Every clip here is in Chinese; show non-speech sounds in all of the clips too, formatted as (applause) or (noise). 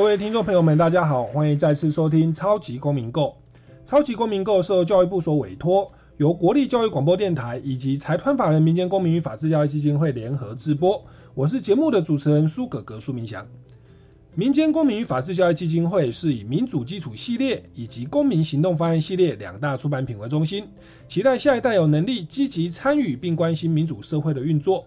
各位听众朋友们，大家好，欢迎再次收听《超级公民购》。《超级公民购》受教育部所委托，由国立教育广播电台以及财团法人民间公民与法治教育基金会联合制播。我是节目的主持人苏格格苏明祥。民间公民与法治教育基金会是以民主基础系列以及公民行动方案系列两大出版品为中心，期待下一代有能力积极参与并关心民主社会的运作。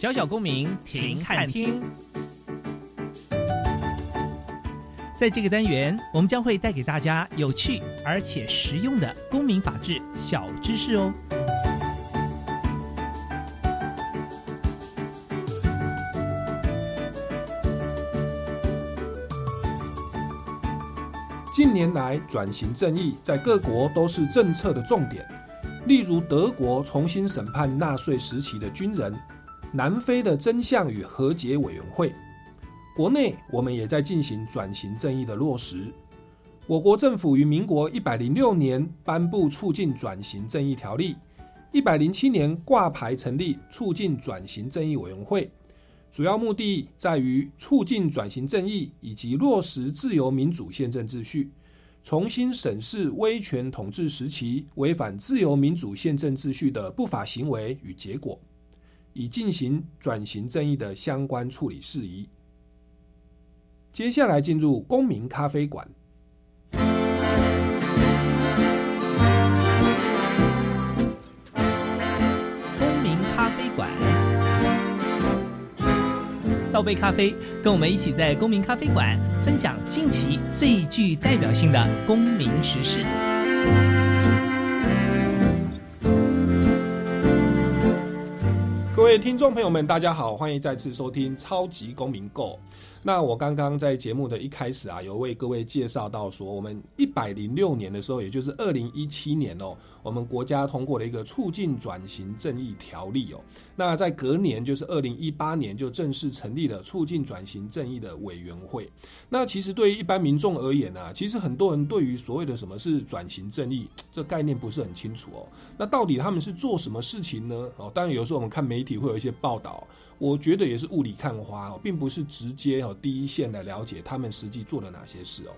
小小公民 (laughs) 停看听，在这个单元，我们将会带给大家有趣而且实用的公民法治小知识哦。近年来，转型正义在各国都是政策的重点，例如德国重新审判纳粹时期的军人。南非的真相与和解委员会，国内我们也在进行转型正义的落实。我国政府于民国一百零六年颁布促进转型正义条例，一百零七年挂牌成立促进转型正义委员会，主要目的在于促进转型正义以及落实自由民主宪政秩序，重新审视威权统治时期违反自由民主宪政秩序的不法行为与结果。以进行转型正义的相关处理事宜。接下来进入公民咖啡馆。公民咖啡馆，倒杯咖啡，跟我们一起在公民咖啡馆分享近期最具代表性的公民时事。各位听众朋友们，大家好，欢迎再次收听《超级公民购》。那我刚刚在节目的一开始啊，有为各位介绍到说，我们一百零六年的时候，也就是二零一七年哦，我们国家通过了一个促进转型正义条例哦。那在隔年，就是二零一八年，就正式成立了促进转型正义的委员会。那其实对于一般民众而言呢，其实很多人对于所谓的什么是转型正义这概念不是很清楚哦。那到底他们是做什么事情呢？哦，当然有时候我们看媒体会有一些报道。我觉得也是雾里看花哦，并不是直接哦第一线的了解他们实际做了哪些事哦。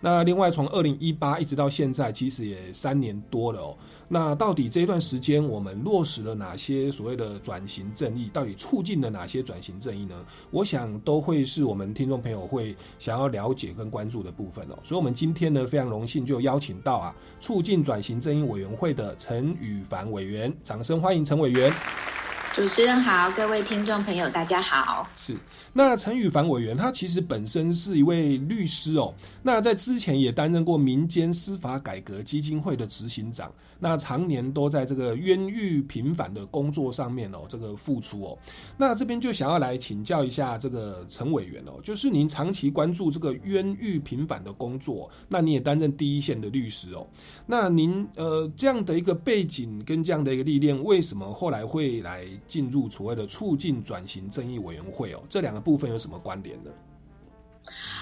那另外从二零一八一直到现在，其实也三年多了哦。那到底这一段时间我们落实了哪些所谓的转型正义？到底促进了哪些转型正义呢？我想都会是我们听众朋友会想要了解跟关注的部分哦。所以，我们今天呢非常荣幸就邀请到啊促进转型正义委员会的陈宇凡委员，掌声欢迎陈委员。主持人好，各位听众朋友，大家好。是，那陈宇凡委员他其实本身是一位律师哦，那在之前也担任过民间司法改革基金会的执行长。那常年都在这个冤狱平反的工作上面哦，这个付出哦。那这边就想要来请教一下这个陈委员哦，就是您长期关注这个冤狱平反的工作，那你也担任第一线的律师哦。那您呃这样的一个背景跟这样的一个历练，为什么后来会来进入所谓的促进转型正义委员会哦？这两个部分有什么关联呢？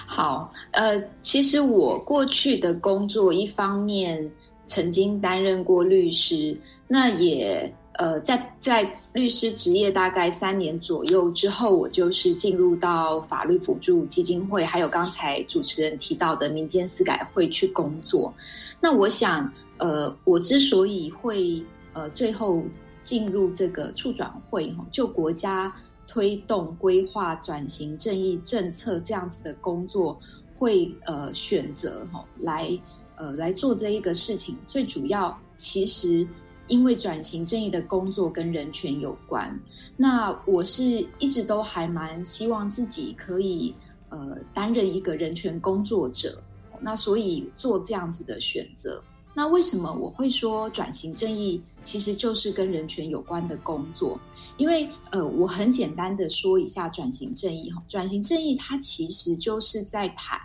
好，呃，其实我过去的工作一方面。曾经担任过律师，那也呃，在在律师职业大概三年左右之后，我就是进入到法律辅助基金会，还有刚才主持人提到的民间司改会去工作。那我想，呃，我之所以会呃最后进入这个处转会，就国家推动规划转型正义政策这样子的工作，会呃选择哈来呃来做这一个事情，最主要其实因为转型正义的工作跟人权有关，那我是一直都还蛮希望自己可以呃担任一个人权工作者，那所以做这样子的选择。那为什么我会说转型正义其实就是跟人权有关的工作？因为呃，我很简单的说一下转型正义哈，转型正义它其实就是在谈，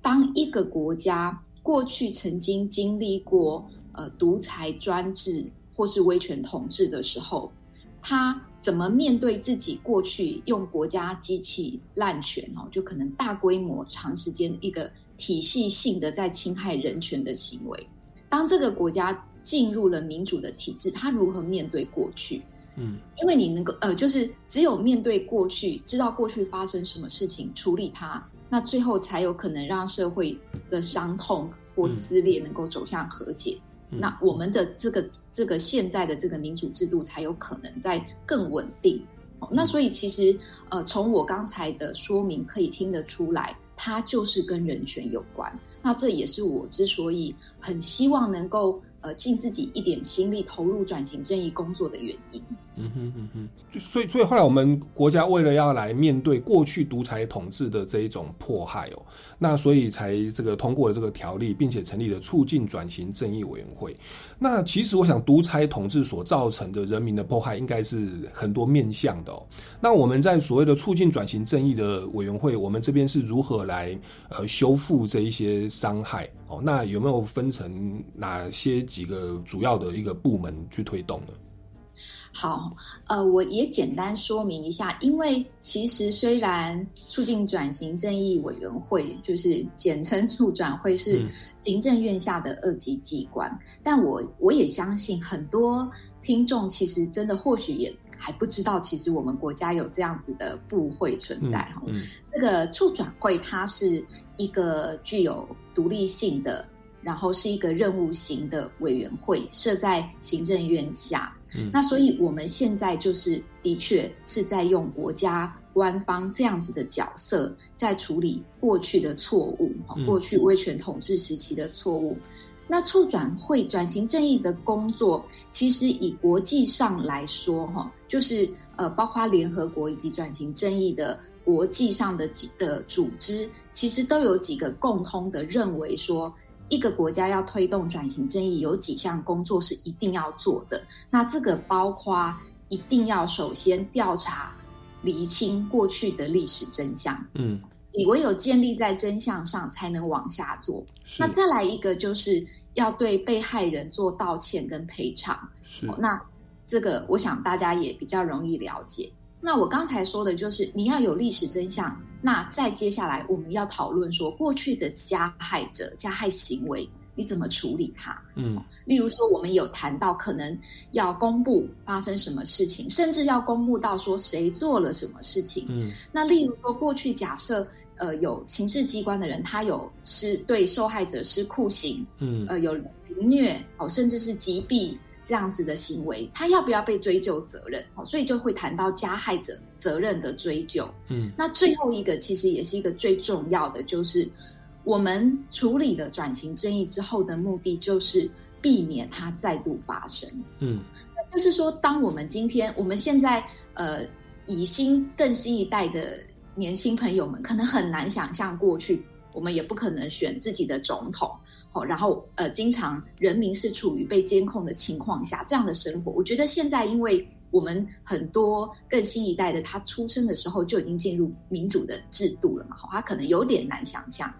当一个国家过去曾经经历过呃独裁专制或是威权统治的时候，他怎么面对自己过去用国家机器滥权哦，就可能大规模长时间一个体系性的在侵害人权的行为。当这个国家进入了民主的体制，他如何面对过去？嗯，因为你能够呃，就是只有面对过去，知道过去发生什么事情，处理它，那最后才有可能让社会的伤痛或撕裂能够走向和解。那我们的这个这个现在的这个民主制度才有可能在更稳定。那所以其实呃，从我刚才的说明可以听得出来，它就是跟人权有关。那这也是我之所以很希望能够呃尽自己一点心力投入转型正义工作的原因。嗯哼嗯哼，所以所以后来我们国家为了要来面对过去独裁统治的这一种迫害哦，那所以才这个通过了这个条例，并且成立了促进转型正义委员会。那其实我想，独裁统治所造成的人民的迫害，应该是很多面向的哦。那我们在所谓的促进转型正义的委员会，我们这边是如何来呃修复这一些伤害哦？那有没有分成哪些几个主要的一个部门去推动呢？好，呃，我也简单说明一下，因为其实虽然促进转型正义委员会就是简称促转会是行政院下的二级机关，但我我也相信很多听众其实真的或许也还不知道，其实我们国家有这样子的部会存在哈。这个促转会它是一个具有独立性的，然后是一个任务型的委员会，设在行政院下。那所以，我们现在就是的确是在用国家官方这样子的角色，在处理过去的错误，过去威权统治时期的错误。那促转会转型正义的工作，其实以国际上来说，哈，就是呃，包括联合国以及转型正义的国际上的几的组织，其实都有几个共通的认为说。一个国家要推动转型正义，有几项工作是一定要做的。那这个包括一定要首先调查、厘清过去的历史真相。嗯，你唯有建立在真相上，才能往下做。那再来一个，就是要对被害人做道歉跟赔偿。是，那这个我想大家也比较容易了解。那我刚才说的就是你要有历史真相。那再接下来我们要讨论说，过去的加害者加害行为你怎么处理它？嗯，例如说我们有谈到可能要公布发生什么事情，甚至要公布到说谁做了什么事情。嗯，那例如说过去假设呃有情事机关的人，他有施对受害者施酷刑，嗯，呃有凌虐哦，甚至是击毙。这样子的行为，他要不要被追究责任？哦，所以就会谈到加害者责任的追究。嗯，那最后一个其实也是一个最重要的，就是我们处理了转型争议之后的目的，就是避免它再度发生。嗯，那就是说，当我们今天我们现在呃，以新更新一代的年轻朋友们，可能很难想象过去，我们也不可能选自己的总统。哦，然后呃，经常人民是处于被监控的情况下，这样的生活，我觉得现在因为我们很多更新一代的，他出生的时候就已经进入民主的制度了嘛，好，他可能有点难想象。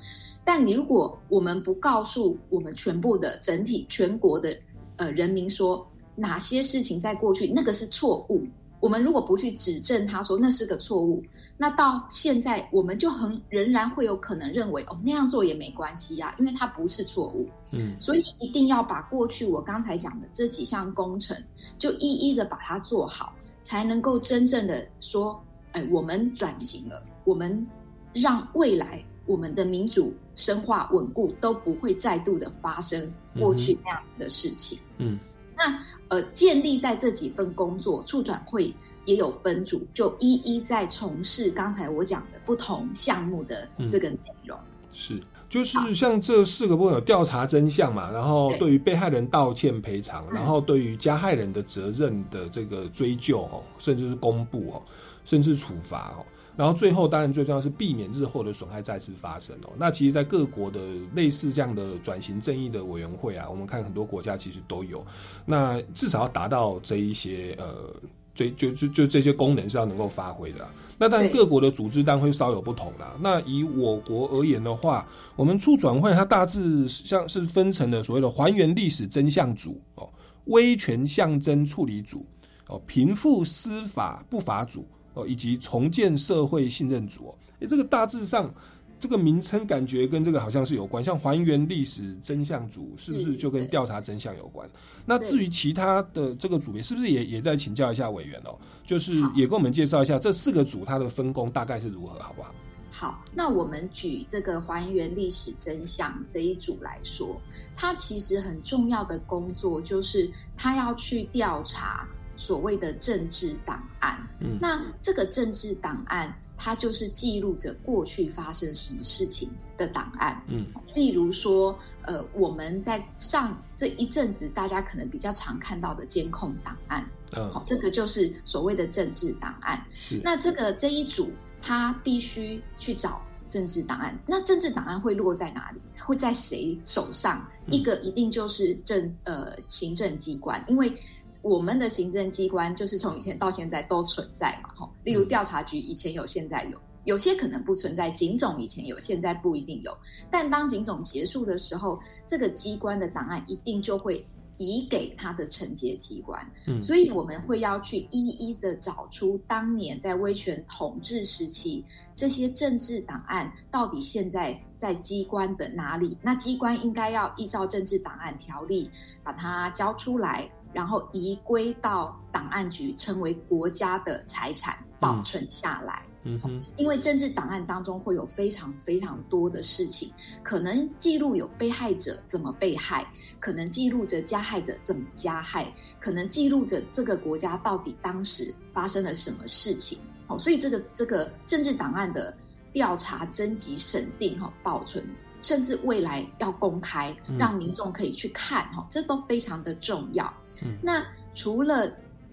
但你如果我们不告诉我们全部的整体全国的呃人民说哪些事情在过去那个是错误。我们如果不去指正他说那是个错误，那到现在我们就很仍然会有可能认为哦那样做也没关系呀，因为它不是错误。嗯，所以一定要把过去我刚才讲的这几项工程就一一的把它做好，才能够真正的说，哎，我们转型了，我们让未来我们的民主深化稳固都不会再度的发生过去那样子的事情。嗯。那呃，建立在这几份工作，促转会也有分组，就一一在从事刚才我讲的不同项目的这个内容。是，就是像这四个部分有调查真相嘛，然后对对于被害人道歉赔偿，嗯然后对于加害人的责任的这个追究哦，甚至是公布哦，甚至处罚哦。然后最后当然最重要是避免日后的损害再次发生哦。那其实，在各国的类似这样的转型正义的委员会啊，我们看很多国家其实都有。那至少要达到这一些呃，这就就就这些功能是要能够发挥的。那当然，各国的组织当然会稍有不同啦。那以我国而言的话，我们促转会它大致像是分成了所谓的还原历史真相组哦、威权象征处理组哦、贫富司法不法组哦，以及重建社会信任组哦。诶，这个大致上这个名称感觉跟这个好像是有关，像还原历史真相组是不是是就跟调查真相有关？那至于其他的这个组别，是不是也也在请教一下委员哦？就是也跟我们介绍一下这四个组它的分工大概是如何，好不好？好，那我们举这个还原历史真相这一组来说，它其实很重要的工作就是它要去调查所谓的政治档案。嗯那这个政治档案，它就是记录着过去发生什么事情的档案。嗯例如说，呃，我们在上这一阵子，大家可能比较常看到的监控档案，好、嗯，这个就是所谓的政治档案。那这个这一组，他必须去找政治档案。那政治档案会落在哪里？会在谁手上？嗯一个一定就是政呃行政机关，因为我们的行政机关就是从以前到现在都存在嘛，吼。例如嗯调查局以前有，现在有。有些可能不存在，警总以前有，现在不一定有。但当警总结束的时候，这个机关的档案一定就会移给他的承接机关。嗯所以我们会要去一一的找出当年在威权统治时期这些政治档案到底现在在机关的哪里？那机关应该要依照政治档案条例把它交出来，然后移归到档案局，成为国家的财产，保存下来。嗯哼，因为政治档案当中会有非常非常多的事情，可能记录有被害者怎么被害，可能记录着加害者怎么加害，可能记录着这个国家到底当时发生了什么事情。哦，所以这个这个政治档案的调查、征集、审定、哈、保存，甚至未来要公开，嗯让民众可以去看，哈，这都非常的重要。嗯那除了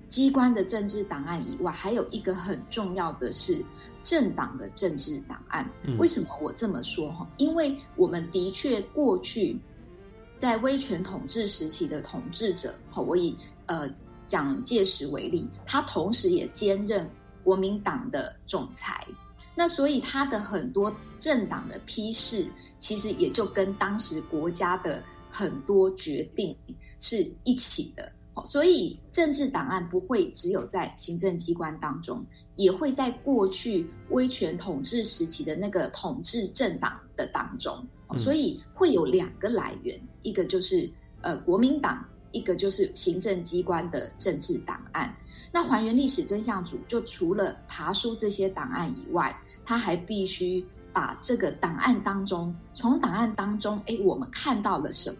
机关的政治档案以外，还有一个很重要的是政党的政治档案。嗯为什么我这么说？哈，因为我们的确过去在威权统治时期的统治者，哈，我以呃蒋介石为例，他同时也兼任国民党的总裁。那所以他的很多政党的批示，其实也就跟当时国家的很多决定是一起的。哦所以政治档案不会只有在行政机关当中，也会在过去威权统治时期的那个统治政党的当中。所以会有两个来源，一个就是呃国民党，一个就是行政机关的政治档案。那还原历史真相组就除了爬书这些档案以外，他还必须把这个档案当中，从档案当中，哎，我们看到了什么，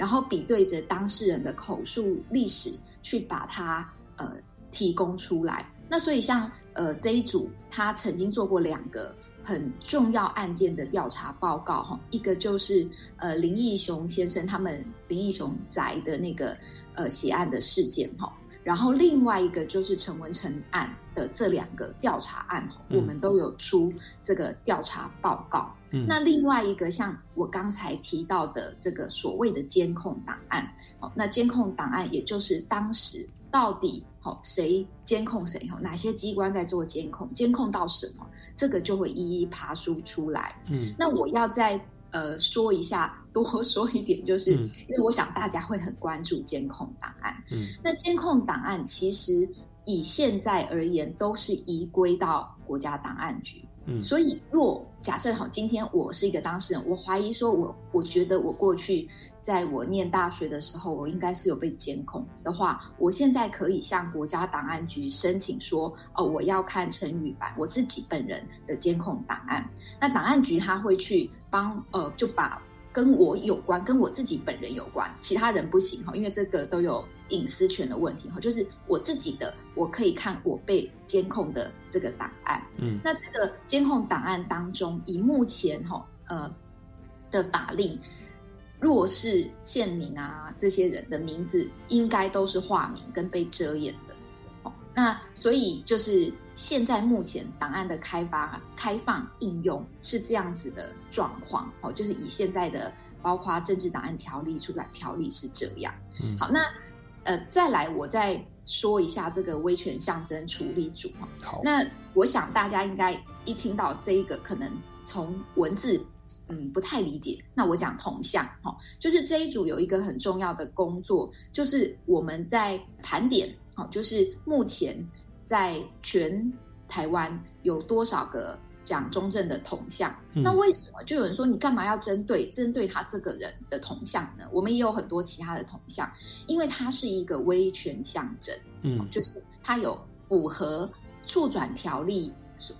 然后比对着当事人的口述历史，去把它呃提供出来。那所以像呃这一组，他曾经做过两个很重要案件的调查报告哈，一个就是呃林义雄先生他们林义雄宅的那个呃血案的事件哈。然后另外一个就是陈文成案的这两个调查案，嗯我们都有出这个调查报告。嗯那另外一个像我刚才提到的这个所谓的监控档案，哦，那监控档案也就是当时到底好谁监控谁，哦，哪些机关在做监控，监控到什么，这个就会一一爬梳出来。嗯那我要再呃说一下，多 (laughs) 说一点，就是、嗯因为我想大家会很关注监控档案。嗯那监控档案其实以现在而言，都是移归到国家档案局。嗯所以，若假设好，今天我是一个当事人，我怀疑说我我觉得我过去在我念大学的时候，我应该是有被监控的话，我现在可以向国家档案局申请说，哦，我要看陈羽凡我自己本人的监控档案。那档案局他会去帮呃，就把跟我有关，跟我自己本人有关，其他人不行哈，因为这个都有隐私权的问题哈。就是我自己的，我可以看我被监控的这个档案。嗯，那这个监控档案当中，以目前哈呃的法令，若是县民啊这些人的名字，应该都是化名跟被遮掩的。哦，那所以就是现在目前档案的开发、开放应用是这样子的状况。哦，就是以现在的包括政治档案条例、出版条例是这样。嗯好，那呃再来我再说一下这个威权象征处理组哈。好，那我想大家应该一听到这一个，可能从文字嗯不太理解。那我讲同向哈、就是这一组有一个很重要的工作，就是我们在盘点哦，就是目前在全台湾有多少个蒋中正的铜像？嗯那为什么就有人说你干嘛要针对针对他这个人的铜像呢？我们也有很多其他的铜像，因为它是一个威权象征。嗯就是它有符合促转条例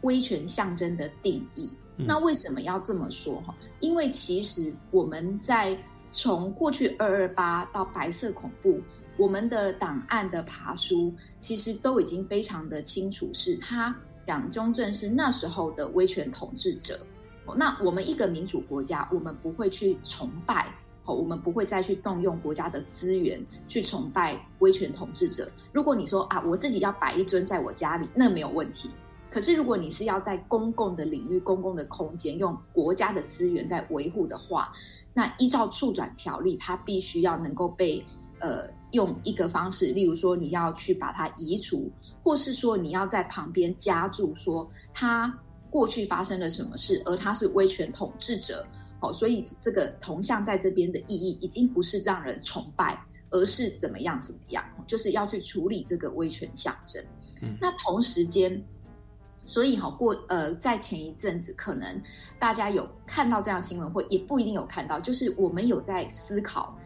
威权象征的定义。嗯那为什么要这么说哈？因为其实我们在从过去二二八到白色恐怖，我们的档案的爬书其实都已经非常的清楚，是他蒋中正是那时候的威权统治者。那我们一个民主国家，我们不会去崇拜。哦，我们不会再去动用国家的资源去崇拜威权统治者。如果你说啊，我自己要摆一尊在我家里，那没有问题。可是如果你是要在公共的领域、公共的空间用国家的资源在维护的话，那依照促转条例，它必须要能够被呃用一个方式，例如说你要去把它移除，或是说你要在旁边加注说他过去发生了什么事，而他是威权统治者。哦，所以这个铜像在这边的意义已经不是让人崇拜，而是怎么样怎么样，就是要去处理这个威权象征。嗯那同时间，所以哈、过呃，在前一阵子，可能大家有看到这样新闻，或也不一定有看到，就是我们有在思考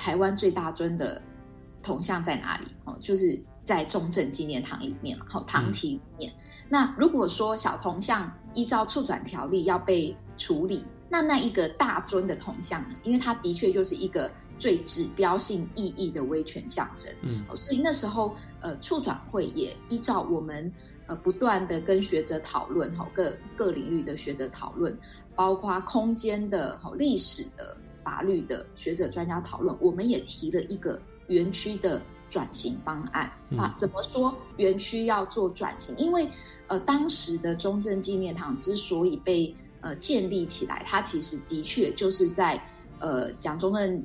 台湾最大尊的铜像在哪里哦，就是在中正纪念堂里面嘛，好堂体里面。那如果说小铜像依照促转条例要被处理，那那一个大尊的铜像呢？因为它的确就是一个最指标性意义的威权象征，嗯哦所以那时候呃促转会也依照我们呃不断的跟学者讨论哈，各各领域的学者讨论，包括空间的、哈历史的、法律的学者专家讨论，我们也提了一个园区的转型方案啊。怎么说园区要做转型？因为呃当时的中正纪念堂之所以被呃建立起来，它其实的确就是在呃蒋中正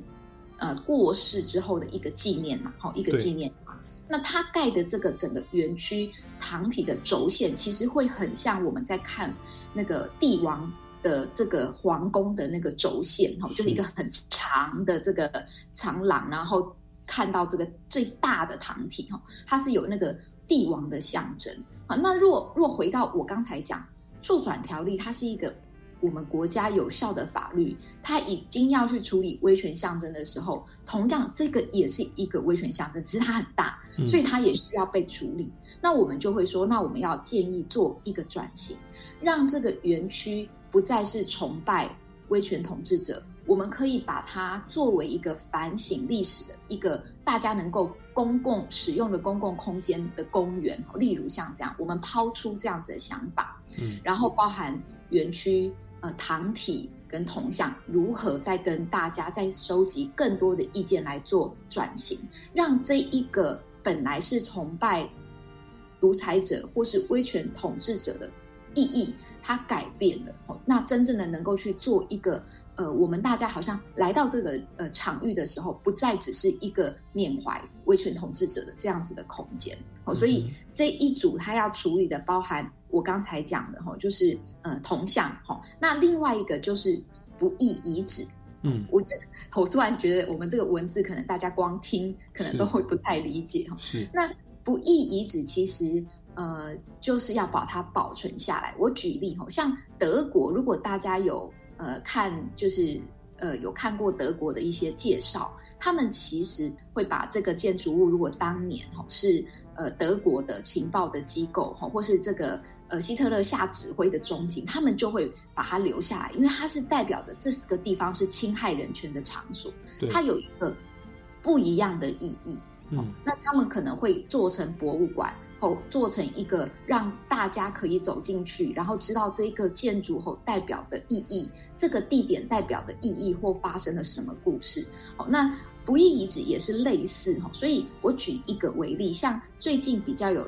呃过世之后的一个纪念嘛，好、一个纪念嘛。那它盖的这个整个园区堂体的轴线，其实会很像我们在看那个帝王的这个皇宫的那个轴线，哈，就是一个很长的这个长廊，然后看到这个最大的堂体，哈，它是有那个帝王的象征。好，那若若回到我刚才讲促转条例，它是一个我们国家有效的法律，它已经要去处理威权象征的时候，同样这个也是一个威权象征，只是它很大，嗯所以它也需要被处理。那我们就会说，那我们要建议做一个转型，让这个园区不再是崇拜威权统治者，我们可以把它作为一个反省历史的一个大家能够公共使用的公共空间的公园，例如像这样，我们抛出这样子的想法，嗯。然后包含园区呃堂体跟铜像如何再跟大家再收集更多的意见来做转型，让这一个本来是崇拜独裁者或是威权统治者的意义，它改变了。哦，那真正的能够去做一个呃，我们大家好像来到这个呃场域的时候，不再只是一个缅怀威权统治者的这样子的空间。哦，所以这一组他要处理的包含我刚才讲的哈，就是呃铜像哈，那另外一个就是不义遗址。嗯我觉得我突然觉得我们这个文字可能大家光听可能都会不太理解哈。是那不义遗址其实呃就是要把它保存下来。我举例哈，像德国，如果大家有呃看就是呃有看过德国的一些介绍，他们其实会把这个建筑物，如果当年哈是呃德国的情报的机构哈，或是这个呃希特勒下指挥的中心，他们就会把它留下来，因为它是代表着这个地方是侵害人权的场所，它有一个不一样的意义。嗯，那他们可能会做成博物馆，后做成一个让大家可以走进去，然后知道这个建筑后代表的意义，这个地点代表的意义或发生了什么故事。好，那不义遗址也是类似哈，所以我举一个为例，像最近比较有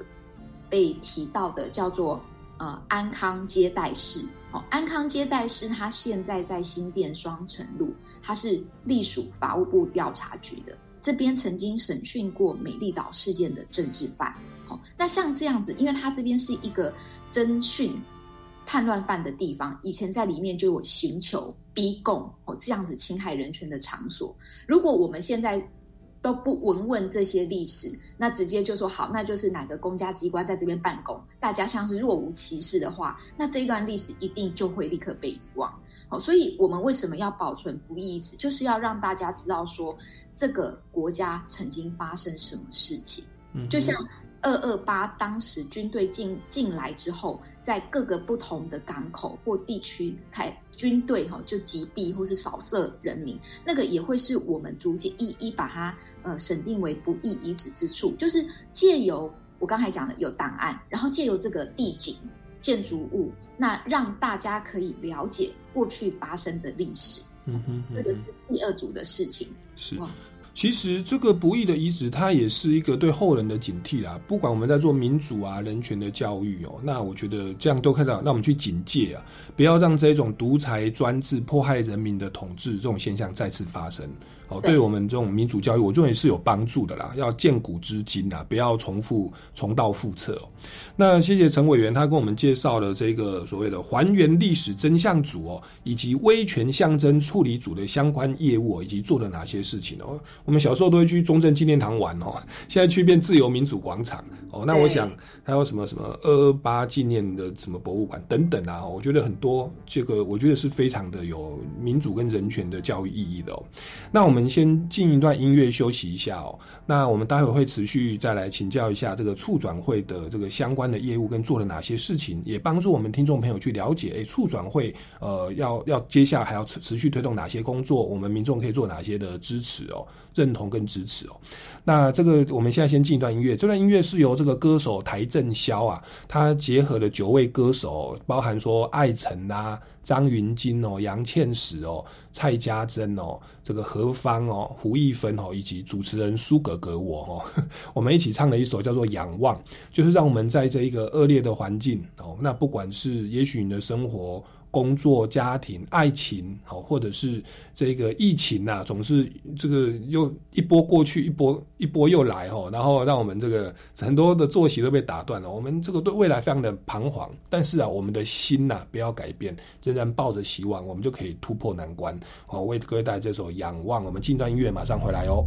被提到的叫做呃安康接待室。好，安康接待室它现在在新店双城路，它是隶属法务部调查局的。这边曾经审讯过美丽岛事件的政治犯，好，那像这样子，因为它这边是一个侦讯叛乱犯的地方，以前在里面就有寻求逼供哦，这样子侵害人权的场所。如果我们现在都不闻问这些历史，那直接就说好，那就是哪个公家机关在这边办公，大家像是若无其事的话，那这一段历史一定就会立刻被遗忘。好，所以我们为什么要保存不义遗址？就是要让大家知道说，这个国家曾经发生什么事情。嗯，就像二二八当时军队进进来之后，在各个不同的港口或地区开军队哈，就击毙或是扫射人民，那个也会是我们逐渐一一把它呃审定为不义遗址之处。就是借由我刚才讲的有档案，然后借由这个地景建筑物。那让大家可以了解过去发生的历史，嗯哼，这个是第二组的事情。是，其实这个不义的遗址，它也是一个对后人的警惕啦。不管我们在做民主啊、人权的教育哦，那我觉得这样都看到，让我们去警戒啊，不要让这种独裁专制、迫害人民的统治这种现象再次发生。哦，对我们这种民主教育，我认为是有帮助的啦。要见古知今呐，不要重复重蹈覆辙哦。那谢谢陈委员，他跟我们介绍了这个所谓的还原历史真相组哦，以及威权象征处理组的相关业务，以及做了哪些事情哦。我们小时候都会去中正纪念堂玩哦，现在去变自由民主广场哦。那我想还有什么什么二二八纪念的什么博物馆等等啊，我觉得很多这个我觉得是非常的有民主跟人权的教育意义的哦。那我们。我们先进一段音乐休息一下哦。那我们待会会持续再来请教一下这个促转会的这个相关的业务跟做了哪些事情，也帮助我们听众朋友去了解，哎，促转会呃要要接下来还要持持续推动哪些工作，我们民众可以做哪些的支持哦，认同跟支持哦。那这个我们现在先进一段音乐，这段音乐是由这个歌手邰正宵啊，他结合了九位歌手，包含说艾辰啊。张云金哦，杨倩石哦，蔡家珍哦，这个何芳哦，胡一芬哦，以及主持人苏格格我哦，(laughs) 我们一起唱了一首叫做《仰望》，就是让我们在这一个恶劣的环境哦，那不管是也许你的生活。工作、家庭、爱情，好，或者是这个疫情呐，总是这个又一波过去，一波一波又来哈，然后让我们这个很多的作息都被打断了。我们这个对未来非常的彷徨，但是啊，我们的心呐不要改变，仍然抱着希望，我们就可以突破难关。好，为各位带来这首《仰望》，我们近段音乐，马上回来哦。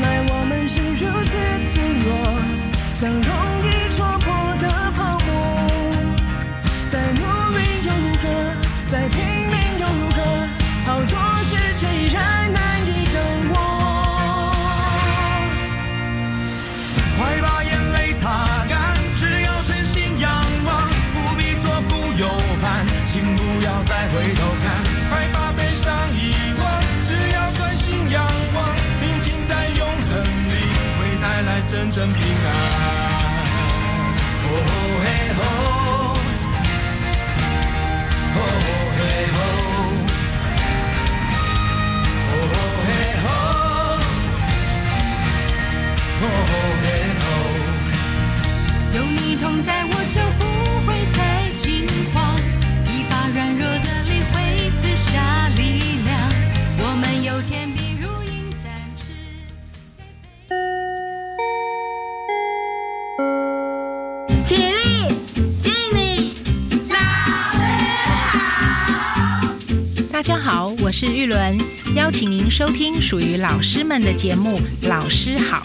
原来我们是如此脆弱，相容易平安。哦嘿吼，哦嘿吼，哦嘿吼，哦嘿吼，有你同在我。是玉伦，邀请您收听属于老师们的节目《老师好》。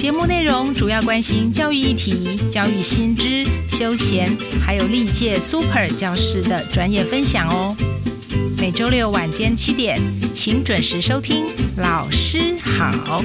节目内容主要关心教育议题、教育新知、休闲，还有历届 Super 教师的专业分享哦。每周六晚间七点，请准时收听《老师好》。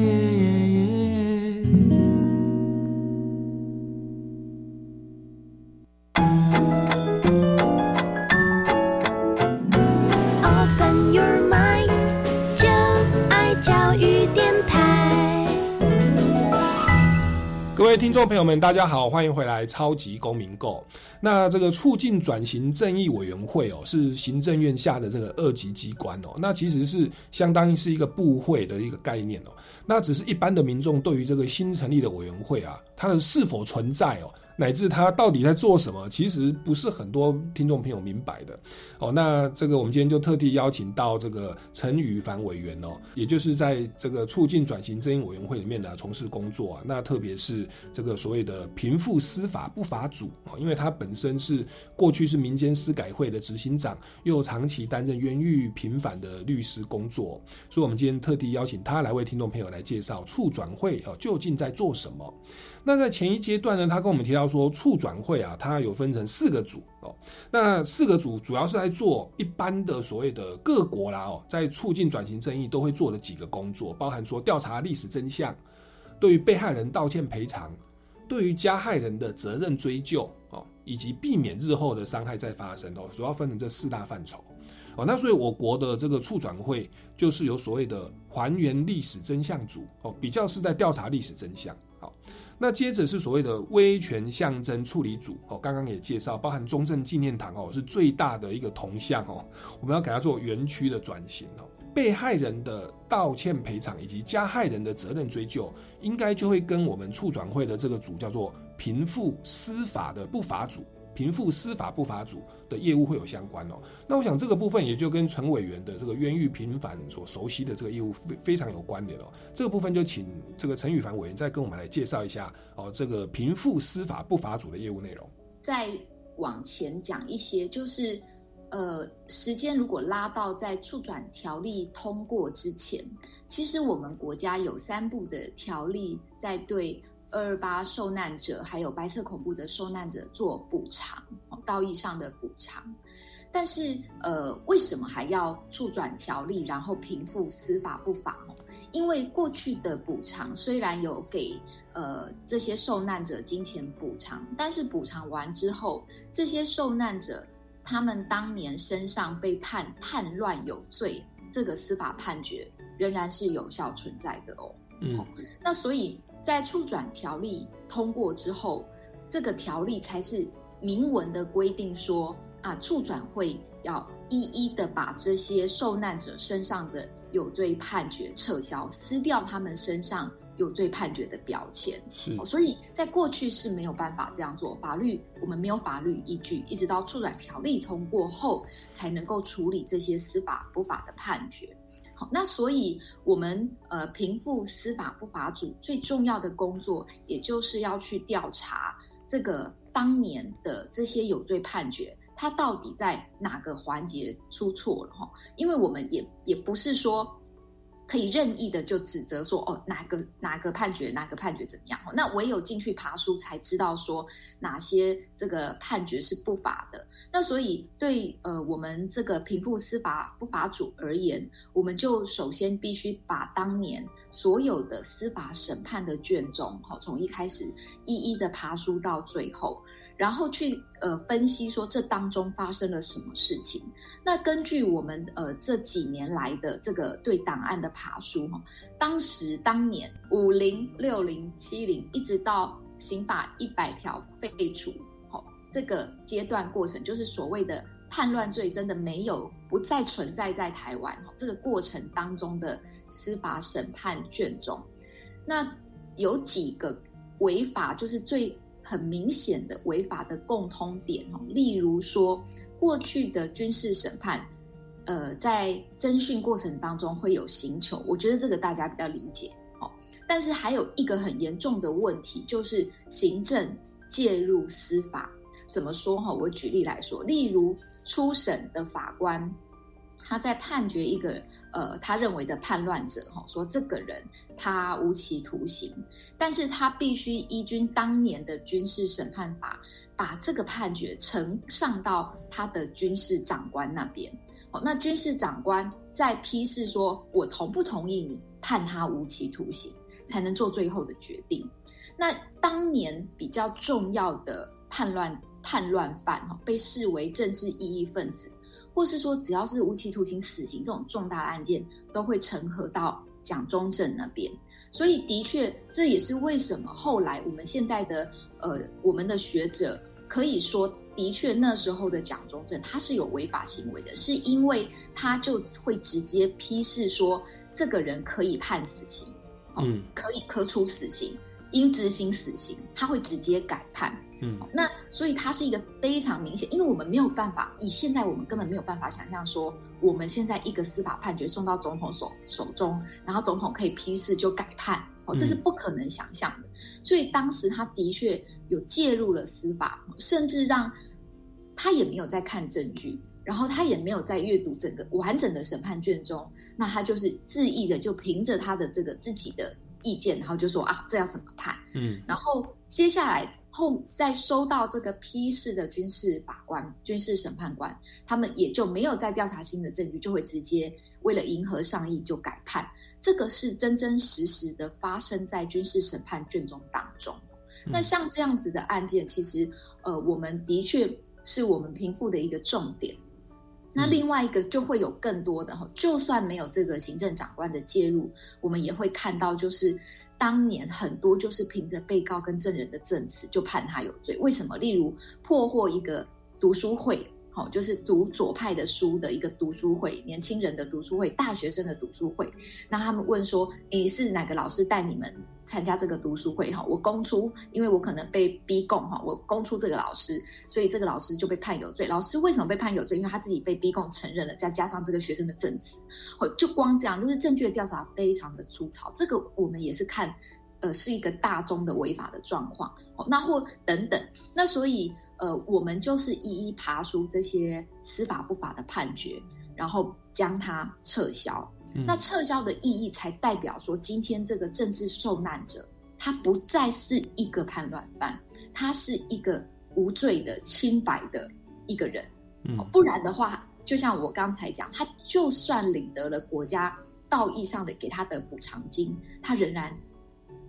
各位听众朋友们，大家好，欢迎回来《超级公民购》。那这个促进转型正义委员会哦，是行政院下的这个二级机关哦，那其实是相当于是一个部会的一个概念哦。那只是一般的民众对于这个新成立的委员会啊，它的是否存在哦，乃至他到底在做什么，其实不是很多听众朋友明白的哦。那这个我们今天就特地邀请到这个陈宇凡委员哦，也就是在这个促进转型正义委员会里面呢从事工作啊。那特别是这个所谓的贫富司法不法组哦，因为他本身是过去是民间司改会的执行长，又长期担任冤狱平反的律师工作，所以我们今天特地邀请他来为听众朋友来介绍促转会哦究竟在做什么。那在前一阶段呢，他跟我们提到说，促转会啊，它有分成四个组哦。那四个组主要是在做一般的所谓的各国啦哦，在促进转型正义都会做的几个工作，包含说调查历史真相，对于被害人道歉赔偿，对于加害人的责任追究哦，以及避免日后的伤害再发生哦，主要分成这四大范畴。哦，那所以我国的这个促转会就是有所谓的还原历史真相组哦，比较是在调查历史真相。那接着是所谓的威权象征处理组哦，刚刚也介绍，包含中正纪念堂哦是最大的一个铜像哦，我们要给它做园区的转型哦。被害人的道歉赔偿以及加害人的责任追究，应该就会跟我们促转会的这个组叫做贫富司法的不法组。贫富司法不法组的业务会有相关哦。那我想这个部分也就跟陈委员的这个冤狱平反所熟悉的这个业务非非常有关联哦。这个部分就请这个陈宇凡委员再跟我们来介绍一下哦，这个贫富司法不法组的业务内容。再往前讲一些，就是呃，时间如果拉到在促转条例通过之前，其实我们国家有三部的条例在对。二二八受难者还有白色恐怖的受难者做补偿，道义上的补偿。但是，呃，为什么还要促转条例，然后平复司法不法？哦，因为过去的补偿虽然有给呃这些受难者金钱补偿，但是补偿完之后，这些受难者他们当年身上被判叛乱有罪，这个司法判决仍然是有效存在的哦。嗯，那所以。在促转条例通过之后，这个条例才是明文的规定说啊，促转会要一一的把这些受难者身上的有罪判决撤销，撕掉他们身上有罪判决的标签。是哦，所以在过去是没有办法这样做，法律我们没有法律依据，一直到促转条例通过后，才能够处理这些司法不法的判决。那所以我们呃平复司法不法组最重要的工作，也就是要去调查这个当年的这些有罪判决，它到底在哪个环节出错了哈？因为我们也也不是说。可以任意的就指责说哦哪个哪个判决哪个判决怎么样？那唯有进去爬书才知道说哪些这个判决是不法的。那所以对呃我们这个平复司法不法组而言，我们就首先必须把当年所有的司法审判的卷宗，好从一开始一一的爬书到最后。然后去呃分析说这当中发生了什么事情。那根据我们呃这几年来的这个对档案的爬书哈，当时当年五零六零七零一直到刑法一百条废除，好这个阶段过程就是所谓的叛乱罪真的没有不再存在在台湾哈。这个过程当中的司法审判卷宗，那有几个违法就是最。很明显的违法的共通点哦，例如说过去的军事审判，呃，在侦讯过程当中会有刑求，我觉得这个大家比较理解哦。但是还有一个很严重的问题，就是行政介入司法。怎么说哈？我举例来说，例如初审的法官。他在判决一个呃他认为的叛乱者哈，说这个人他无期徒刑，但是他必须依据当年的军事审判法，把这个判决呈上到他的军事长官那边。哦，那军事长官在批示说，我同不同意你判他无期徒刑，才能做最后的决定。那当年比较重要的叛乱叛乱犯哈，被视为政治异议分子。或是说，只要是无期徒刑、死刑这种重大的案件，都会呈核到蒋中正那边。所以，的确，这也是为什么后来我们现在的呃，我们的学者可以说，的确那时候的蒋中正他是有违法行为的，是因为他就会直接批示说，这个人可以判死刑，嗯，可以科处死刑，应执行死刑，他会直接改判。嗯，那所以它是一个非常明显，因为我们没有办法，以现在我们根本没有办法想象说，我们现在一个司法判决送到总统手手中，然后总统可以批示就改判，哦，这是不可能想象的。所以当时他的确有介入了司法，甚至让他也没有在看证据，然后他也没有在阅读整个完整的审判卷中，那他就是恣意的就凭着他的这个自己的意见，然后就说啊，这要怎么判？嗯，然后接下来。后再收到这个批示的军事法官、军事审判官，他们也就没有再调查新的证据，就会直接为了迎合上意就改判。这个是真真实实的发生在军事审判卷宗当中。那像这样子的案件，其实呃，我们的确是我们平复的一个重点。那另外一个就会有更多的哈，就算没有这个行政长官的介入，我们也会看到就是。当年很多就是凭着被告跟证人的证词就判他有罪，为什么？例如破获一个读书会，好，就是读左派的书的一个读书会，年轻人的读书会，大学生的读书会。那他们问说：“诶，是哪个老师带你们？”参加这个读书会哈，我供出，因为我可能被逼供哈，我供出这个老师，所以这个老师就被判有罪。老师为什么被判有罪？因为他自己被逼供承认了，再加上这个学生的证词，哦，就光这样，就是证据的调查非常的粗糙。这个我们也是看，呃，是一个大宗的违法的状况。哦，那或等等，那所以呃，我们就是一一爬出这些司法不法的判决，然后将它撤销。那撤销的意义才代表说，今天这个政治受难者，他不再是一个叛乱犯，他是一个无罪的、清白的一个人。嗯，不然的话，就像我刚才讲，他就算领得了国家道义上的给他的补偿金，他仍然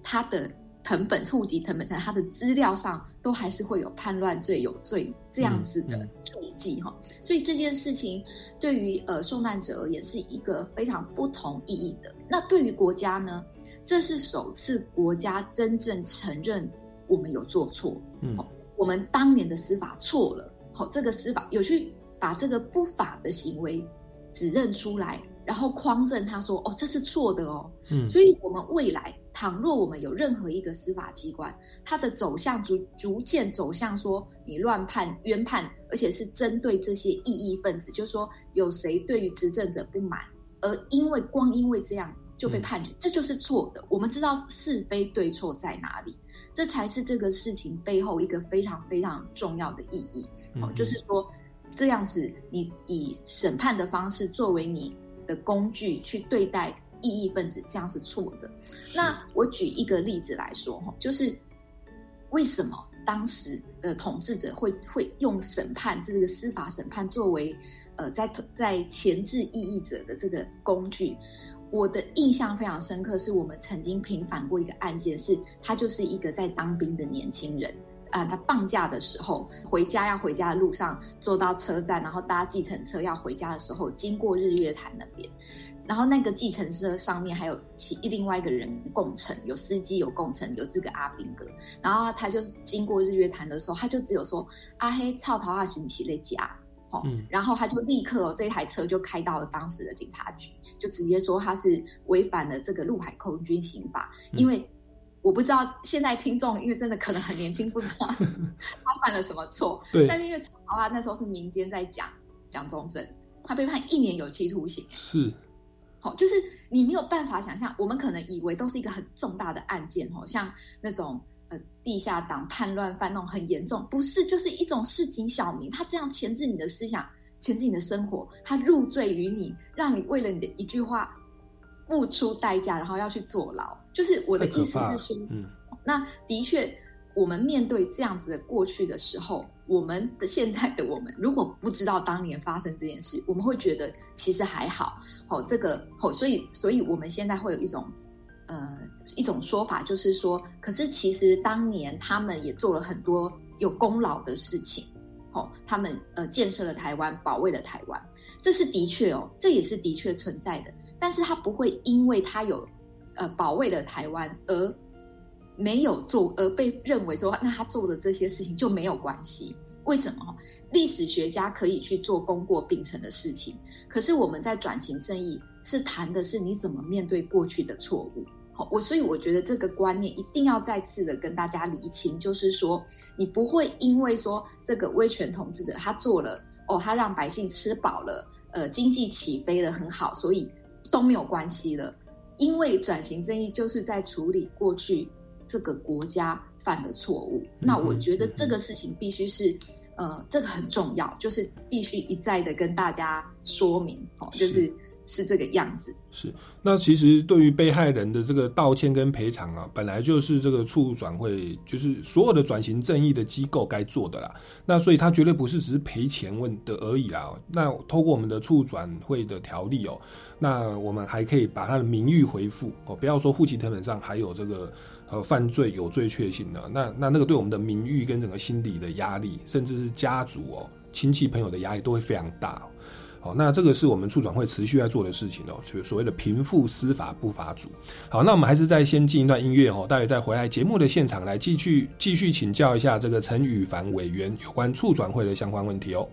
他的。藤本户籍藤本在，他的资料上都还是会有叛乱罪有罪这样子的注记哈，所以这件事情对于呃受难者而言是一个非常不同意义的。那对于国家呢，这是首次国家真正承认我们有做错，嗯，我们当年的司法错了，好，这个司法有去把这个不法的行为指认出来，然后匡正他说：“哦，这是错的哦。”嗯。所以，我们未来倘若我们有任何一个司法机关，它的走向逐逐渐走向说你乱判、冤判，而且是针对这些异议分子，就是说有谁对于执政者不满，而因为光因为这样就被判决，这就是错的。我们知道是非对错在哪里，这才是这个事情背后一个非常非常重要的意义。哦，嗯就是说这样子，你以审判的方式作为你的工具去对待异议分子，这样是错的。那我举一个例子来说，哈，就是为什么当时的统治者会会用审判这个司法审判作为呃在在前置异议者的这个工具？我的印象非常深刻，是我们曾经平反过一个案件，是他就是一个在当兵的年轻人。啊，他放假的时候回家，要回家的路上坐到车站，然后搭计程车要回家的时候，经过日月潭那边，然后那个计程车上面还有其另外一个人共乘，有司机有共乘，有这个阿兵哥，然后他就经过日月潭的时候，他就只有说阿黑操桃啊行不行在家。哦，嗯然后他就立刻哦，这台车就开到了当时的警察局，就直接说他是违反了这个陆海空军刑法，因为我不知道现在听众，因为真的可能很年轻，不知道 (laughs) 他犯了什么错。对但是因为曹啊那时候是民间在讲讲终身，他被判一年有期徒刑。是好、就是你没有办法想象，我们可能以为都是一个很重大的案件哦，像那种呃地下党叛乱犯那种很严重，不是，就是一种市井小民，他这样钳制你的思想，钳制你的生活，他入罪于你，让你为了你的一句话付出代价，然后要去坐牢。就是我的意思是说，嗯那的确，我们面对这样子的过去的时候，我们的现在的我们，如果不知道当年发生这件事，我们会觉得其实还好。哦，这个哦，所以，所以我们现在会有一种呃一种说法，就是说，可是其实当年他们也做了很多有功劳的事情。哦，他们呃建设了台湾，保卫了台湾，这是的确哦，这也是的确存在的。但是他不会因为他有呃保卫了台湾而没有做，而被认为说那他做的这些事情就没有关系。为什么？历史学家可以去做功过并成的事情，可是我们在转型正义是谈的是你怎么面对过去的错误。好，我所以我觉得这个观念一定要再次的跟大家厘清，就是说你不会因为说这个威权统治者他做了哦，他让百姓吃饱了，呃，经济起飞了很好，所以都没有关系了。因为转型正义就是在处理过去这个国家犯的错误，那我觉得这个事情必须是。呃，这个很重要，就是必须一再的跟大家说明，哦，就是是这个样子。是，那其实对于被害人的这个道歉跟赔偿啊，本来就是这个处转会，就是所有的转型正义的机构该做的啦。那所以它绝对不是只是赔钱问的而已啦。那透过我们的处转会的条例哦，那我们还可以把他的名誉回复哦，不要说户籍成本上还有这个呃犯罪有罪确信的，那那那个对我们的名誉跟整个心理的压力，甚至是家族哦、亲戚朋友的压力都会非常大、好，那这个是我们处转会持续在做的事情哦，就是所谓的贫富司法不法组。好，那我们还是再先进一段音乐哦，待会再回来节目的现场来继续继续请教一下这个陈宇凡委员有关处转会的相关问题哦。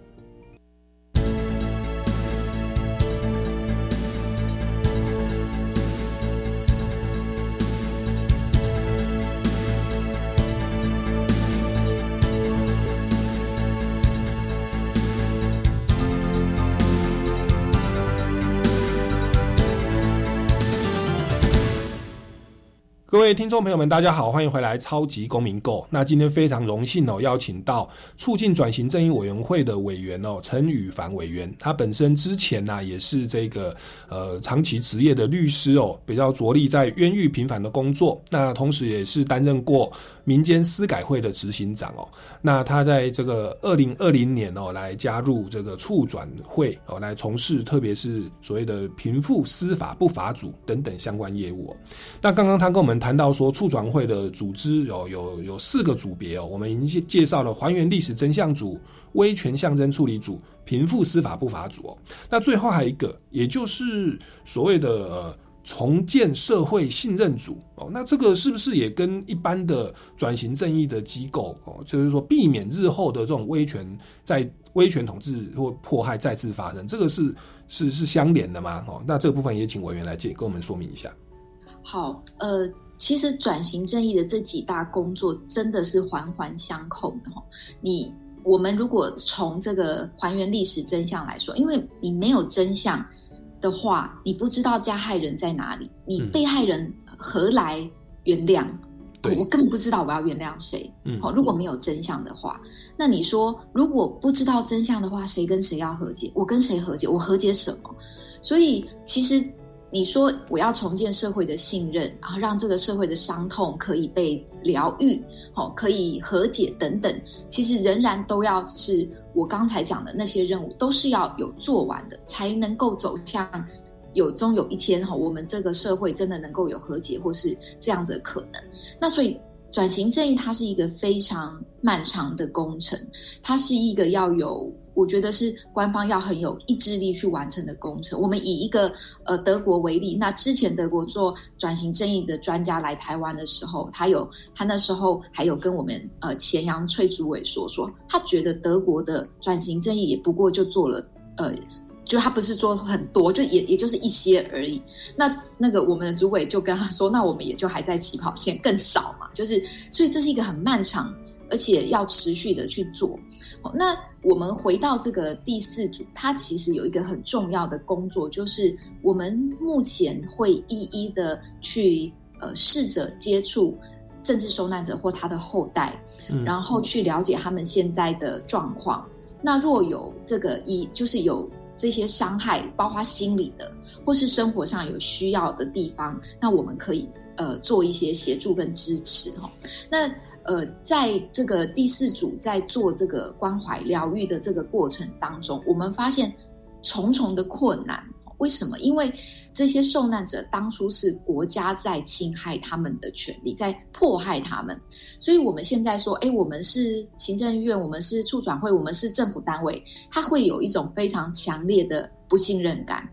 位听众朋友们，大家好，欢迎回来《超级公民购》。那今天非常荣幸哦，邀请到促进转型正义委员会的委员哦，陈宇凡委员。他本身之前呢、也是这个呃长期职业的律师哦，比较着力在冤狱平反的工作。那同时也是担任过民间司改会的执行长哦。那他在这个二零二零年哦，来加入这个促转会哦，来从事特别是所谓的贫富司法不法组等等相关业务哦。那刚刚他跟我们谈到说，促转会的组织有有有四个组别哦，我们已经介绍了还原历史真相组、威权象征处理组、贫富司法不法组哦。那最后还有一个，也就是所谓的呃重建社会信任组哦。那这个是不是也跟一般的转型正义的机构哦，就是说避免日后的这种威权在威权统治或迫害再次发生，这个是是是相连的吗？哦，那这个部分也请委员来介跟我们说明一下。好，呃，其实转型正义的这几大工作真的是环环相扣的哈。你我们如果从这个还原历史真相来说，因为你没有真相的话，你不知道加害人在哪里，你被害人何来原谅？我根本不知道我要原谅谁。嗯好，如果没有真相的话，那你说如果不知道真相的话，谁跟谁要和解？我跟谁和解？我和解什么？所以其实你说我要重建社会的信任，然后让这个社会的伤痛可以被疗愈，好，可以和解等等，其实仍然都要是我刚才讲的那些任务，都是要有做完的，才能够走向有终有一天哈，我们这个社会真的能够有和解或是这样子的可能。那所以转型正义它是一个非常漫长的工程，它是一个要有。我觉得是官方要很有意志力去完成的工程。我们以一个呃德国为例，那之前德国做转型正义的专家来台湾的时候，他有他那时候还有跟我们呃前阳崔主委说说，他觉得德国的转型正义也不过就做了呃。就他不是做很多，就也也就是一些而已。那那个我们的主委就跟他说，那我们也就还在起跑线，更少嘛。就是所以这是一个很漫长，而且要持续的去做。好，那我们回到这个第四组，它其实有一个很重要的工作，就是我们目前会一一的去呃试着接触政治受难者或他的后代，嗯然后去了解他们现在的状况。那若有这个一就是有这些伤害，包括心理的或是生活上有需要的地方，那我们可以呃做一些协助跟支持哈。那呃，在这个第四组在做这个关怀疗愈的这个过程当中，我们发现重重的困难。为什么？因为这些受难者当初是国家在侵害他们的权利，在迫害他们，所以我们现在说，哎，我们是行政院，我们是处转会，我们是政府单位，他会有一种非常强烈的不信任感。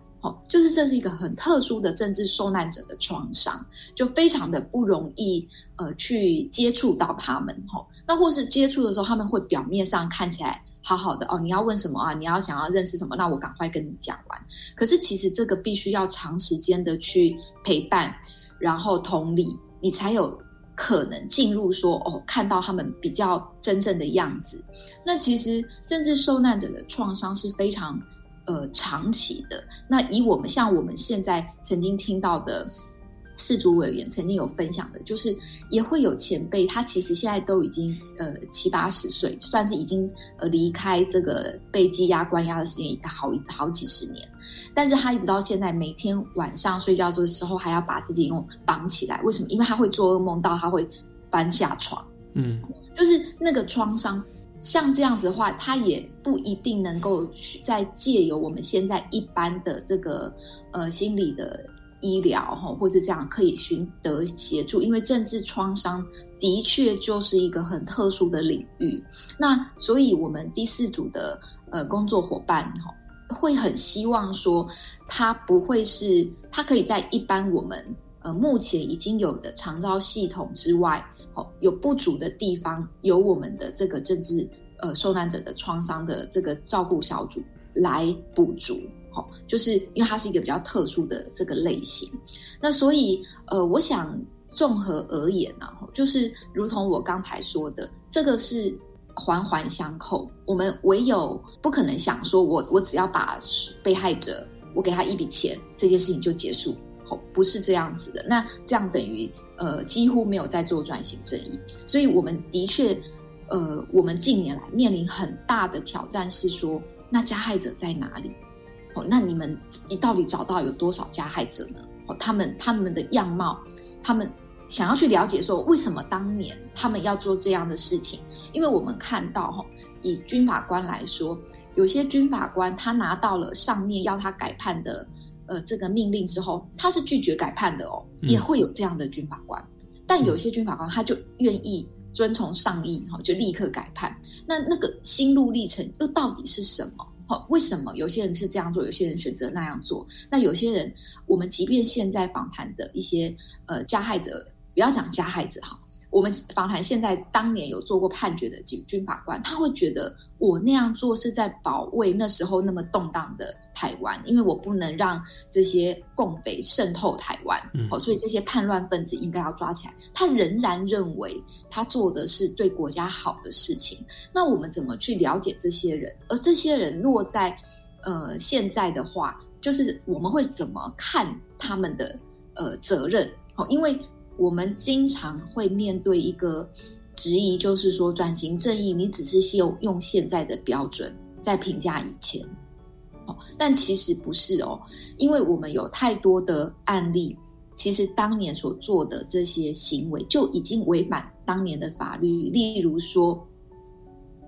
就是这是一个很特殊的政治受难者的创伤，就非常的不容易呃去接触到他们。哈、那或是接触的时候，他们会表面上看起来好好的哦，你要问什么啊？你要想要认识什么？那我赶快跟你讲完。可是其实这个必须要长时间的去陪伴，然后同理，你才有可能进入说哦，看到他们比较真正的样子。那其实政治受难者的创伤是非常。呃，长期的那以我们像我们现在曾经听到的四组委员曾经有分享的，就是也会有前辈，他其实现在都已经呃七八十岁，算是已经呃离开这个被羁押关押的时间好好几十年，但是他一直到现在每天晚上睡觉的时候还要把自己用绑起来，为什么？因为他会做噩梦到他会翻下床，嗯，就是那个创伤。像这样子的话，他也不一定能够去再借由我们现在一般的这个呃心理的医疗哈，或者这样可以寻得协助，因为政治创伤的确就是一个很特殊的领域。那所以我们第四组的呃工作伙伴哈，会很希望说，他不会是他可以在一般我们呃目前已经有的长照系统之外。哦有不足的地方，由我们的这个政治呃受难者的创伤的这个照顾小组来补足。好，就是因为它是一个比较特殊的这个类型。那所以呃，我想综合而言呢，就是如同我刚才说的，这个是环环相扣。我们唯有不可能想说我我只要把被害者我给他一笔钱，这件事情就结束。哦，不是这样子的。那这样等于。呃，几乎没有在做转型正义，所以我们的确，呃，我们近年来面临很大的挑战是说，那加害者在哪里？哦，那你们你到底找到有多少加害者呢？哦，他们他们的样貌，他们想要去了解说，为什么当年他们要做这样的事情？因为我们看到哈，以军法官来说，有些军法官他拿到了上面要他改判的。呃，这个命令之后，他是拒绝改判的哦，也会有这样的军法官。但有些军法官他就愿意遵从上意，哈，就立刻改判。那那个心路历程又到底是什么？好，为什么有些人是这样做，有些人选择那样做？那有些人，我们即便现在访谈的一些呃加害者，不要讲加害者哈，我们访谈现在当年有做过判决的警军法官，他会觉得我那样做是在保卫那时候那么动荡的台湾，因为我不能让这些共匪渗透台湾，嗯哦，所以这些叛乱分子应该要抓起来。他仍然认为他做的是对国家好的事情。那我们怎么去了解这些人？而这些人落在呃现在的话，就是我们会怎么看他们的呃责任？哦，因为我们经常会面对一个质疑，就是说转型正义，你只是用用现在的标准在评价以前，哦，但其实不是哦，因为我们有太多的案例，其实当年所做的这些行为就已经违反当年的法律，例如说。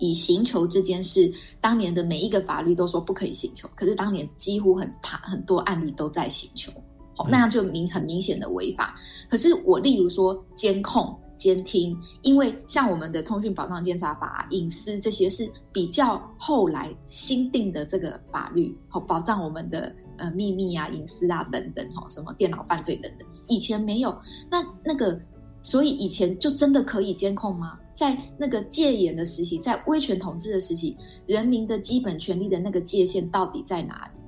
以刑求这件事，当年的每一个法律都说不可以刑求，可是当年几乎很怕很多案例都在刑求，哦，那样就明很明显的违法。可是我例如说监控、监听，因为像我们的通讯保障监察法、隐私这些是比较后来新定的这个法律，好保障我们的呃秘密啊、隐私啊等等，哈，什么电脑犯罪等等，以前没有。那那个，所以以前就真的可以监控吗？在那个戒严的时期，在威权统治的时期，人民的基本权利的那个界限到底在哪里？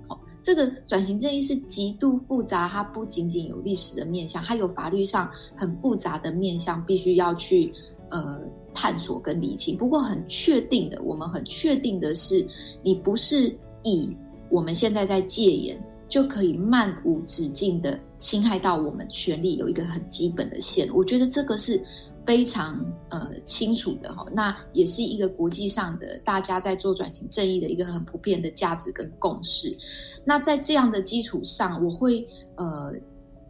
这个转型正义是极度复杂，它不仅仅有历史的面向，它有法律上很复杂的面向，必须要去呃探索跟理清。不过很确定的，我们很确定的是，你不是以我们现在在戒严就可以漫无止境的侵害到我们权利，有一个很基本的线。我觉得这个是。非常呃清楚的哈，那也是一个国际上的大家在做转型正义的一个很普遍的价值跟共识。那在这样的基础上，我会呃，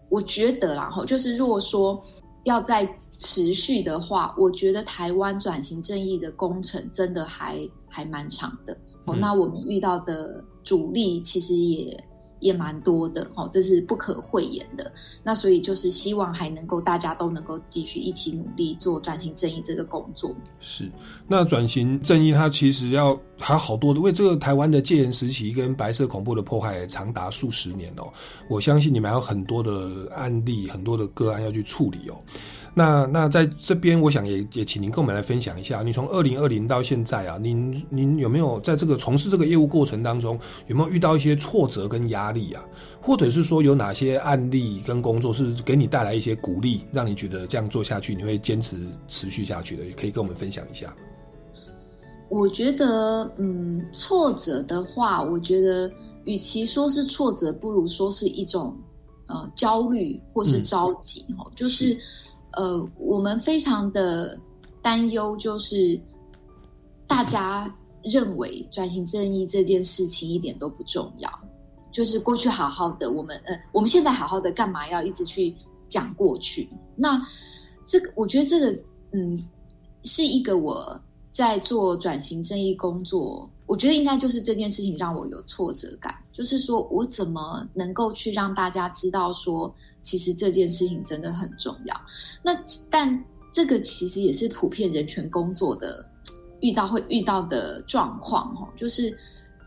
我觉得啦哈，就是如果说要再持续的话，我觉得台湾转型正义的工程真的还还蛮长的哦。那我们遇到的阻力其实也。也蛮多的哦，这是不可讳言的。那所以就是希望还能够大家都能够继续一起努力做转型正义这个工作。是，那转型正义它其实要还好多的，因为这个台湾的戒严时期跟白色恐怖的破坏长达数十年哦，我相信你们还有很多的案例、很多的个案要去处理哦。那那在这边，我想也也请您跟我们来分享一下，你从二零二零到现在啊，您您有没有在这个从事这个业务过程当中，有没有遇到一些挫折跟压力啊？或者是说有哪些案例跟工作是给你带来一些鼓励，让你觉得这样做下去你会坚持持续下去的？也可以跟我们分享一下。我觉得，嗯，挫折的话，我觉得与其说是挫折，不如说是一种呃焦虑或是着急哦，就是。呃，我们非常的担忧，就是大家认为转型正义这件事情一点都不重要，就是过去好好的，我们呃，我们现在好好的，干嘛要一直去讲过去？那这个，我觉得这个，嗯，是一个我在做转型正义工作，我觉得应该就是这件事情让我有挫折感，就是说我怎么能够去让大家知道说。其实这件事情真的很重要。那但这个其实也是普遍人权工作的遇到会遇到的状况哦，就是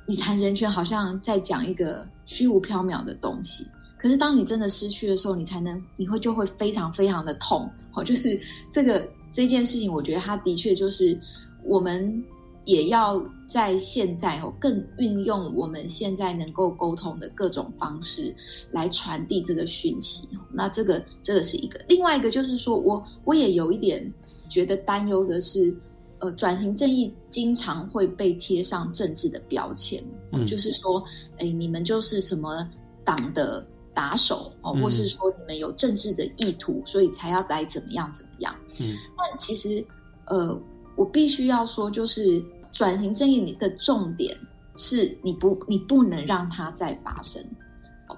你谈人权好像在讲一个虚无缥缈的东西，可是当你真的失去的时候，你才能你会就会非常非常的痛哦。就是这个这件事情，我觉得它的确就是我们。也要在现在哦，更运用我们现在能够沟通的各种方式来传递这个讯息。那这个这个是一个，另外一个就是说我我也有一点觉得担忧的是，呃，转型正义经常会被贴上政治的标签，就是说，哎，你们就是什么党的打手哦，或是说你们有政治的意图，所以才要来怎么样怎么样。嗯，但其实，呃。我必须要说，就是转型正义，你的重点是你不你不能让它再发生，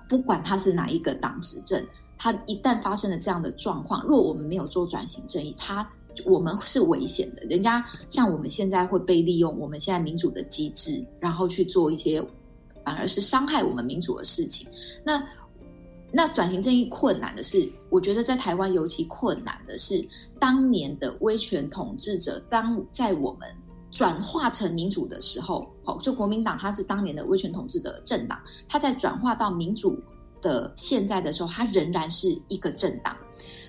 不管它是哪一个党执政，它一旦发生了这样的状况，若我们没有做转型正义，它我们是危险的。人家像我们现在会被利用，我们现在民主的机制，然后去做一些反而是伤害我们民主的事情。那那转型正义困难的是，我觉得在台湾尤其困难的是，当年的威权统治者，当在我们转化成民主的时候，哦，就国民党它是当年的威权统治的政党，它在转化到民主的现在的时候，它仍然是一个政党。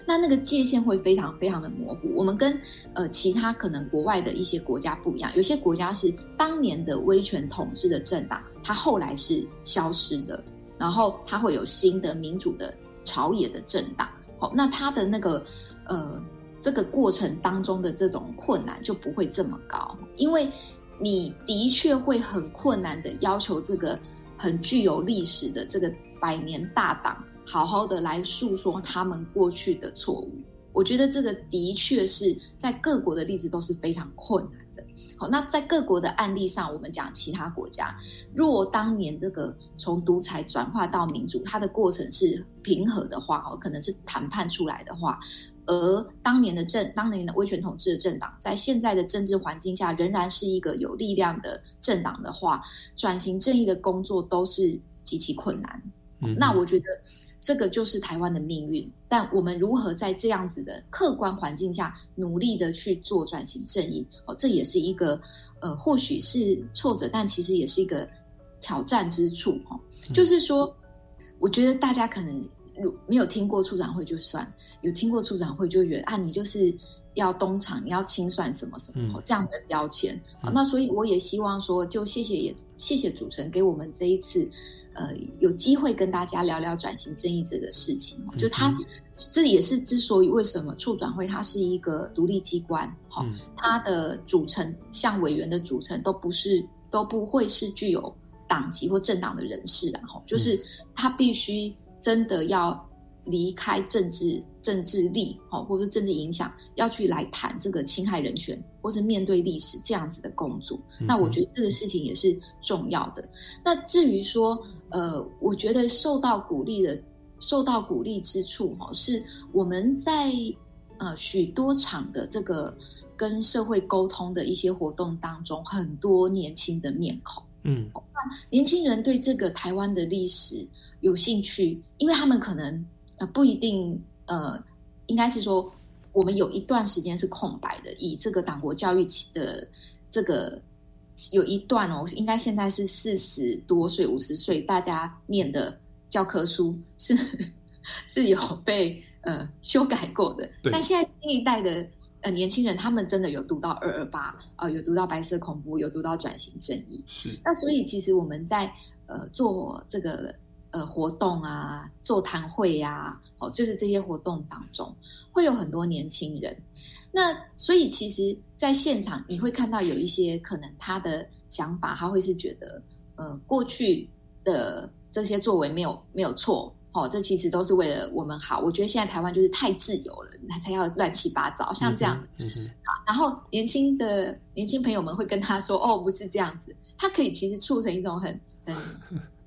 那那个界限会非常非常的模糊。我们跟呃其他可能国外的一些国家不一样，有些国家是当年的威权统治的政党，它后来是消失的，然后它会有新的民主的朝野的政党。好，那它的那个呃这个过程当中的这种困难就不会这么高，因为你的确会很困难的要求这个很具有历史的这个百年大党。好好的来诉说他们过去的错误，我觉得这个的确是在各国的例子都是非常困难的。好，那在各国的案例上，我们讲其他国家，若当年这个从独裁转化到民主，它的过程是平和的话，哦，可能是谈判出来的话，而当年的政，当年的威权统治的政党，在现在的政治环境下，仍然是一个有力量的政党的话，转型正义的工作都是极其困难。那我觉得。这个就是台湾的命运，但我们如何在这样子的客观环境下努力的去做转型正义？哦，这也是一个呃，或许是挫折，但其实也是一个挑战之处。哦，就是说，我觉得大家可能如没有听过处长会就算，有听过处长会就觉得啊，你就是要东厂，你要清算什么什么这样的标签。那所以我也希望说，就谢谢也谢谢主持人给我们这一次。呃，有机会跟大家聊聊转型正义这个事情，就他这也是之所以为什么处转会它是一个独立机关，哈，它的组成像委员的组成都不是都不会是具有党籍或政党的人士，然后就是他必须真的要。离开政治政治力，哦，或是政治影响，要去来谈这个侵害人权，或是面对历史这样子的工作，那我觉得这个事情也是重要的。那至于说，呃，我觉得受到鼓励的，受到鼓励之处，哦，是我们在呃许多场的这个跟社会沟通的一些活动当中，很多年轻的面孔，嗯，那年轻人对这个台湾的历史有兴趣，因为他们可能。呃，不一定，呃，应该是说，我们有一段时间是空白的。以这个党国教育期的这个有一段哦，应该现在是四十多岁、五十岁，大家念的教科书是是有被呃修改过的。但现在新一代的呃年轻人，他们真的有读到二二八，呃，有读到白色恐怖，有读到转型正义。是。那所以其实我们在呃做这个。呃，活动啊，座谈会呀，哦，就是这些活动当中会有很多年轻人。那所以其实，在现场你会看到有一些可能他的想法，他会是觉得，呃，过去的这些作为没有没有错，哦，这其实都是为了我们好。我觉得现在台湾就是太自由了，他才要乱七八糟，像这样。嗯哼。然后年轻的年轻朋友们会跟他说：“哦，不是这样子。”他可以其实促成一种很很。(laughs)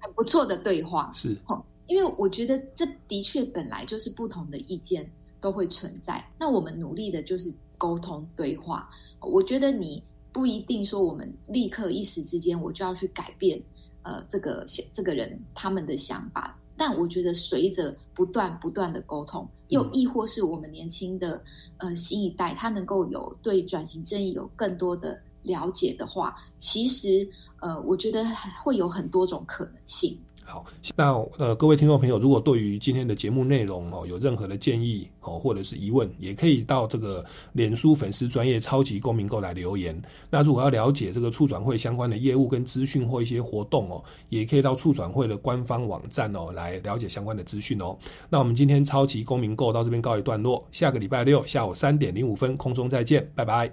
很不错的对话是，因为我觉得这的确本来就是不同的意见都会存在。那我们努力的就是沟通对话。我觉得你不一定说我们立刻一时之间我就要去改变呃这个这个人他们的想法，但我觉得随着不断不断的沟通，又亦或是我们年轻的呃新一代，他能够有对转型正义有更多的了解的话，其实。呃，我觉得会有很多种可能性。好，那呃，各位听众朋友，如果对于今天的节目内容哦有任何的建议哦，或者是疑问，也可以到这个脸书粉丝专业超级公民购来留言。那如果要了解这个促转会相关的业务跟资讯或一些活动哦，也可以到促转会的官方网站哦来了解相关的资讯哦。那我们今天超级公民购到这边告一段落，下个礼拜六下午三点零五分空中再见，拜拜。